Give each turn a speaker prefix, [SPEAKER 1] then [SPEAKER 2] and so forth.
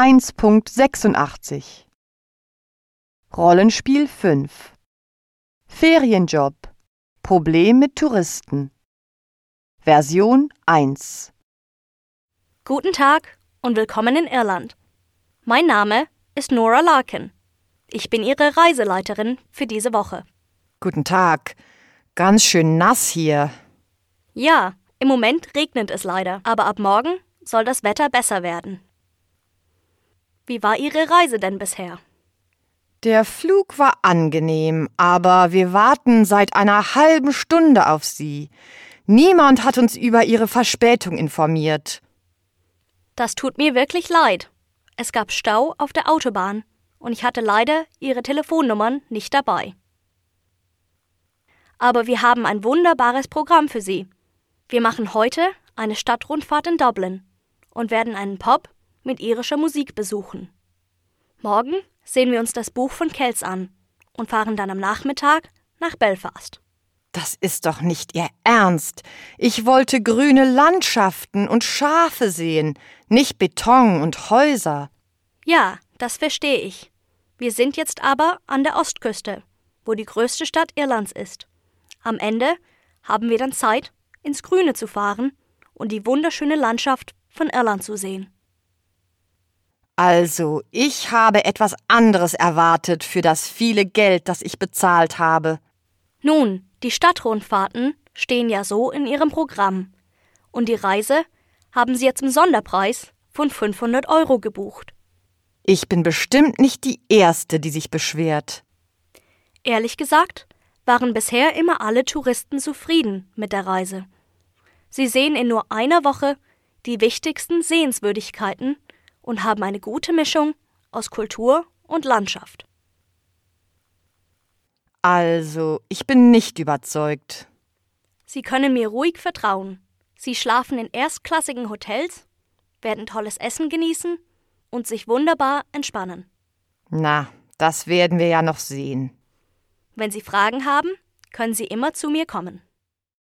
[SPEAKER 1] 1.86 Rollenspiel 5 Ferienjob Problem mit Touristen Version 1
[SPEAKER 2] Guten Tag und willkommen in Irland. Mein Name ist Nora Larkin. Ich bin Ihre Reiseleiterin für diese Woche.
[SPEAKER 3] Guten Tag. Ganz schön nass hier.
[SPEAKER 2] Ja, im Moment regnet es leider, aber ab morgen soll das Wetter besser werden. Wie war Ihre Reise denn bisher?
[SPEAKER 3] Der Flug war angenehm, aber wir warten seit einer halben Stunde auf Sie. Niemand hat uns über Ihre Verspätung informiert.
[SPEAKER 2] Das tut mir wirklich leid. Es gab Stau auf der Autobahn und ich hatte leider Ihre Telefonnummern nicht dabei. Aber wir haben ein wunderbares Programm für Sie. Wir machen heute eine Stadtrundfahrt in Dublin und werden einen Pub mit irischer Musik besuchen. Morgen sehen wir uns das Buch von Kells an und fahren dann am Nachmittag nach Belfast.
[SPEAKER 3] Das ist doch nicht Ihr Ernst. Ich wollte grüne Landschaften und Schafe sehen, nicht Beton und Häuser.
[SPEAKER 2] Ja, das verstehe ich. Wir sind jetzt aber an der Ostküste, wo die größte Stadt Irlands ist. Am Ende haben wir dann Zeit, ins Grüne zu fahren und die wunderschöne Landschaft von Irland zu sehen.
[SPEAKER 3] Also, ich habe etwas anderes erwartet für das viele Geld, das ich bezahlt habe.
[SPEAKER 2] Nun, die Stadtrundfahrten stehen ja so in Ihrem Programm. Und die Reise haben Sie jetzt im Sonderpreis von 500 Euro gebucht.
[SPEAKER 3] Ich bin bestimmt nicht die Erste, die sich beschwert.
[SPEAKER 2] Ehrlich gesagt, waren bisher immer alle Touristen zufrieden mit der Reise. Sie sehen in nur einer Woche die wichtigsten Sehenswürdigkeiten und haben eine gute Mischung aus Kultur und Landschaft.
[SPEAKER 3] Also, ich bin nicht überzeugt.
[SPEAKER 2] Sie können mir ruhig vertrauen. Sie schlafen in erstklassigen Hotels, werden tolles Essen genießen und sich wunderbar entspannen.
[SPEAKER 3] Na, das werden wir ja noch sehen.
[SPEAKER 2] Wenn Sie Fragen haben, können Sie immer zu mir kommen.